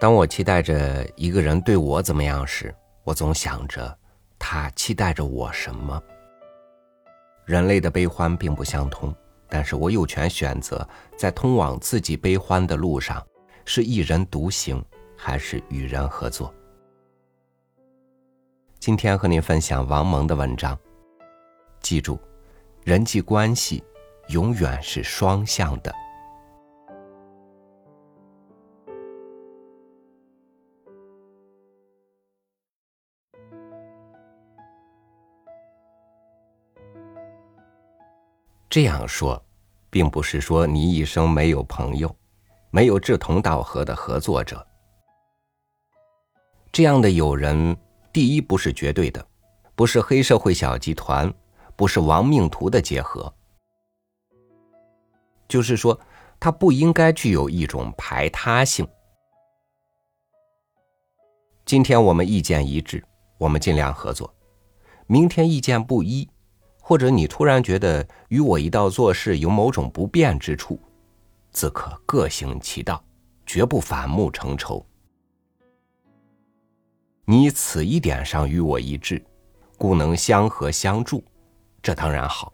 当我期待着一个人对我怎么样时，我总想着他期待着我什么。人类的悲欢并不相通，但是我有权选择在通往自己悲欢的路上，是一人独行，还是与人合作。今天和您分享王蒙的文章，记住，人际关系永远是双向的。这样说，并不是说你一生没有朋友，没有志同道合的合作者。这样的友人，第一不是绝对的，不是黑社会小集团，不是亡命徒的结合。就是说，他不应该具有一种排他性。今天我们意见一致，我们尽量合作；明天意见不一。或者你突然觉得与我一道做事有某种不便之处，自可各行其道，绝不反目成仇。你此一点上与我一致，故能相合相助，这当然好；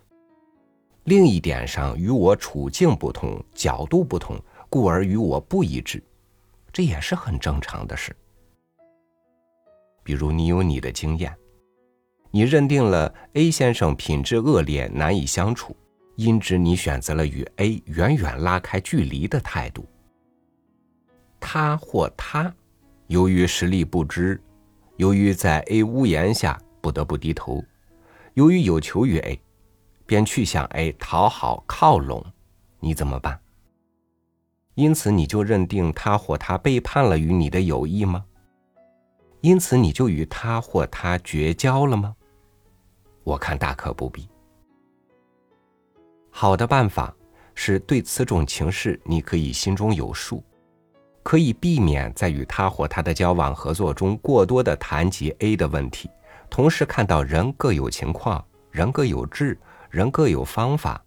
另一点上与我处境不同、角度不同，故而与我不一致，这也是很正常的事。比如你有你的经验。你认定了 A 先生品质恶劣，难以相处，因此你选择了与 A 远远拉开距离的态度。他或他，由于实力不支，由于在 A 屋檐下不得不低头，由于有求于 A，便去向 A 讨好靠拢，你怎么办？因此你就认定他或他背叛了与你的友谊吗？因此你就与他或他绝交了吗？我看大可不必。好的办法是对此种情势，你可以心中有数，可以避免在与他或他的交往合作中过多的谈及 A 的问题，同时看到人各有情况，人各有志，人各有方法，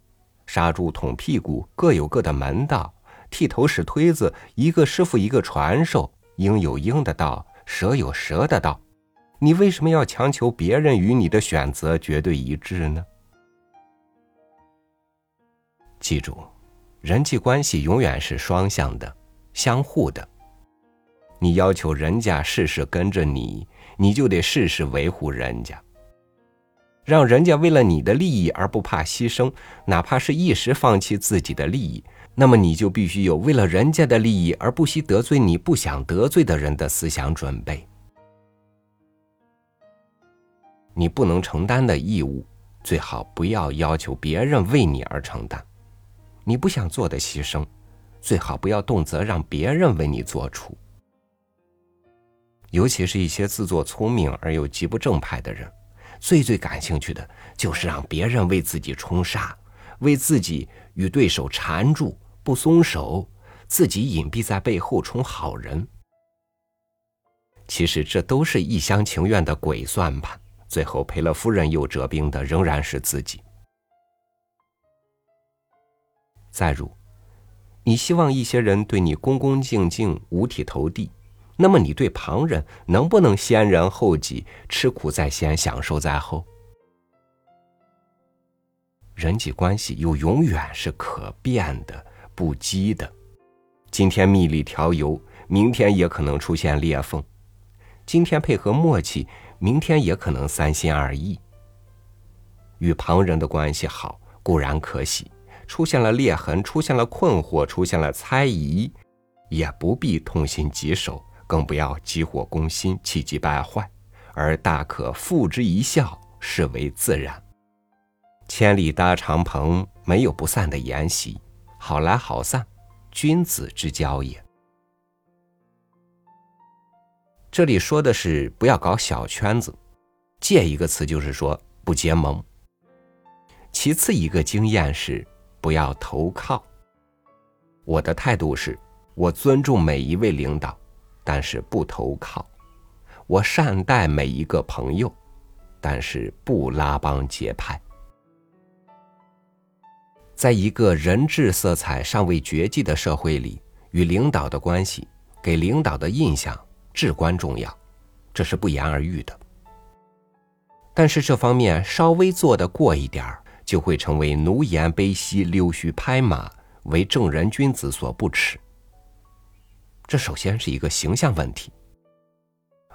杀猪捅屁股各有各的门道，剃头使推子一个师傅一个传授，鹰有鹰的道，蛇有蛇的道。你为什么要强求别人与你的选择绝对一致呢？记住，人际关系永远是双向的、相互的。你要求人家事事跟着你，你就得事事维护人家。让人家为了你的利益而不怕牺牲，哪怕是一时放弃自己的利益，那么你就必须有为了人家的利益而不惜得罪你不想得罪的人的思想准备。你不能承担的义务，最好不要要求别人为你而承担；你不想做的牺牲，最好不要动辄让别人为你做出。尤其是一些自作聪明而又极不正派的人，最最感兴趣的就是让别人为自己冲杀，为自己与对手缠住不松手，自己隐蔽在背后充好人。其实这都是一厢情愿的鬼算盘。最后赔了夫人又折兵的仍然是自己。再如，你希望一些人对你恭恭敬敬、五体投地，那么你对旁人能不能先人后己、吃苦在先、享受在后？人际关系又永远是可变的、不羁的。今天蜜里调油，明天也可能出现裂缝。今天配合默契。明天也可能三心二意。与旁人的关系好固然可喜，出现了裂痕，出现了困惑，出现了猜疑，也不必痛心疾首，更不要急火攻心，气急败坏，而大可付之一笑，视为自然。千里搭长棚，没有不散的筵席，好来好散，君子之交也。这里说的是不要搞小圈子，借一个词就是说不结盟。其次一个经验是不要投靠。我的态度是，我尊重每一位领导，但是不投靠；我善待每一个朋友，但是不拉帮结派。在一个人质色彩尚未绝迹的社会里，与领导的关系。给领导的印象至关重要，这是不言而喻的。但是这方面稍微做得过一点儿，就会成为奴颜卑膝、溜须拍马，为正人君子所不耻。这首先是一个形象问题，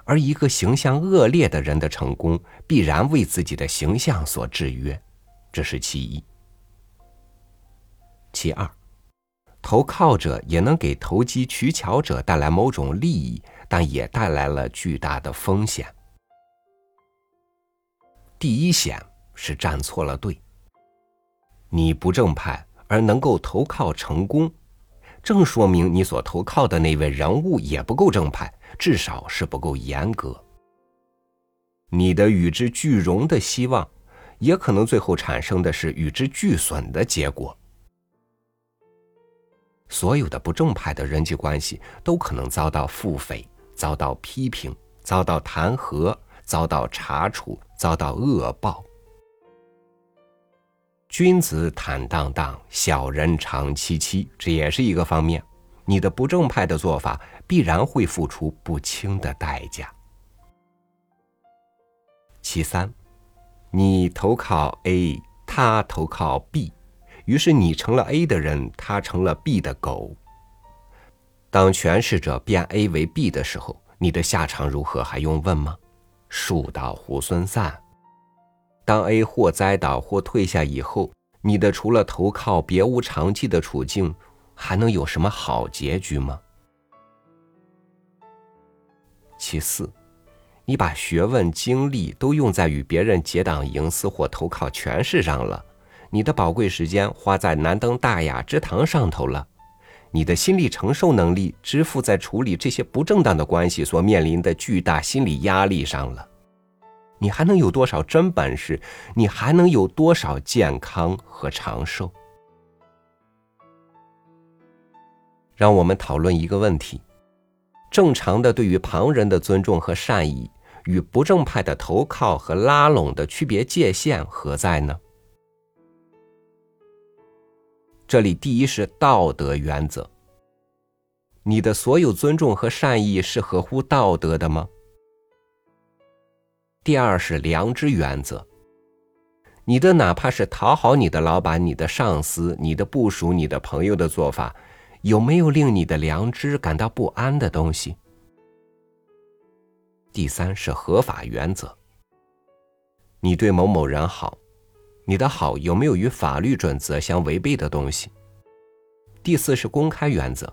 而一个形象恶劣的人的成功，必然为自己的形象所制约，这是其一。其二，投靠者也能给投机取巧者带来某种利益，但也带来了巨大的风险。第一险是站错了队。你不正派而能够投靠成功，正说明你所投靠的那位人物也不够正派，至少是不够严格。你的与之俱荣的希望，也可能最后产生的是与之俱损的结果。所有的不正派的人际关系都可能遭到腹诽、遭到批评、遭到弹劾、遭到查处。遭到恶报，君子坦荡荡，小人长戚戚，这也是一个方面。你的不正派的做法必然会付出不轻的代价。其三，你投靠 A，他投靠 B，于是你成了 A 的人，他成了 B 的狗。当权势者变 A 为 B 的时候，你的下场如何还用问吗？树倒猢狲散。当 A 或栽倒或退下以后，你的除了投靠别无长计的处境，还能有什么好结局吗？其四，你把学问精力都用在与别人结党营私或投靠权势上了，你的宝贵时间花在难登大雅之堂上头了，你的心理承受能力支付在处理这些不正当的关系所面临的巨大心理压力上了。你还能有多少真本事？你还能有多少健康和长寿？让我们讨论一个问题：正常的对于旁人的尊重和善意，与不正派的投靠和拉拢的区别界限何在呢？这里第一是道德原则。你的所有尊重和善意是合乎道德的吗？第二是良知原则。你的哪怕是讨好你的老板、你的上司、你的部属、你的朋友的做法，有没有令你的良知感到不安的东西？第三是合法原则。你对某某人好，你的好有没有与法律准则相违背的东西？第四是公开原则。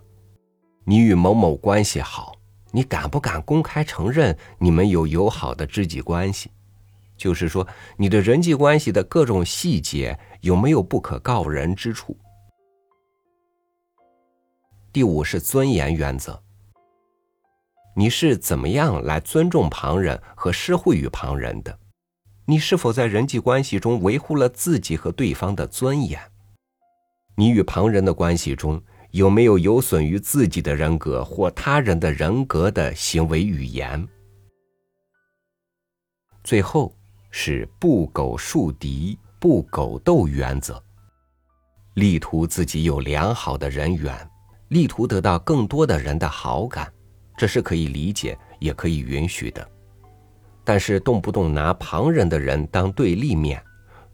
你与某某关系好。你敢不敢公开承认你们有友好的知己关系？就是说，你的人际关系的各种细节有没有不可告人之处？第五是尊严原则。你是怎么样来尊重旁人和施惠于旁人的？你是否在人际关系中维护了自己和对方的尊严？你与旁人的关系中？有没有有损于自己的人格或他人的人格的行为语言？最后是不苟树敌、不苟斗原则，力图自己有良好的人缘，力图得到更多的人的好感，这是可以理解也可以允许的。但是动不动拿旁人的人当对立面，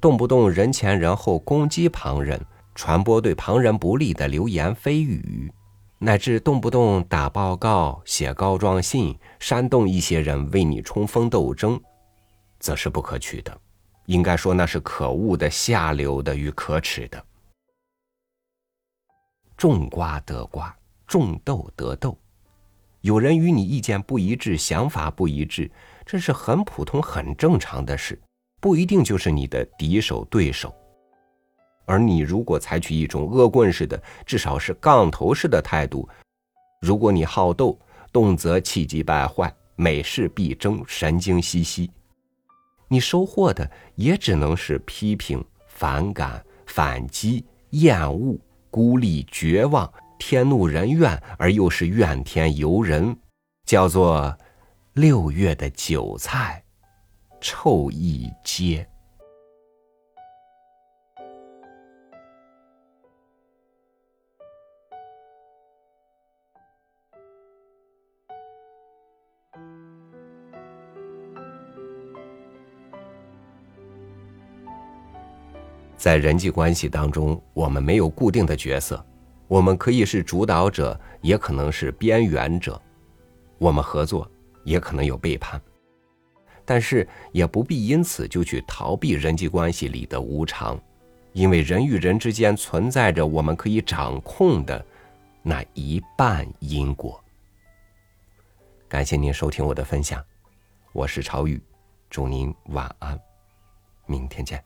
动不动人前人后攻击旁人。传播对旁人不利的流言蜚语，乃至动不动打报告、写告状信，煽动一些人为你冲锋斗争，则是不可取的。应该说，那是可恶的、下流的与可耻的。种瓜得瓜，种豆得豆。有人与你意见不一致、想法不一致，这是很普通、很正常的事，不一定就是你的敌手、对手。而你如果采取一种恶棍式的，至少是杠头式的态度，如果你好斗，动则气急败坏，每事必争，神经兮兮，你收获的也只能是批评、反感、反击、厌恶、孤立、绝望、天怒人怨，而又是怨天尤人，叫做六月的韭菜臭一街。在人际关系当中我们没有固定的角色我们可以是主导者也可能是边缘者我们合作也可能有背叛，但是也不必因此就去逃避人际关系里的无常，因为人与人之间存在着我们可以掌控的那一半因果。感谢您收听我的分享，我是朝雨，祝您晚安，明天见。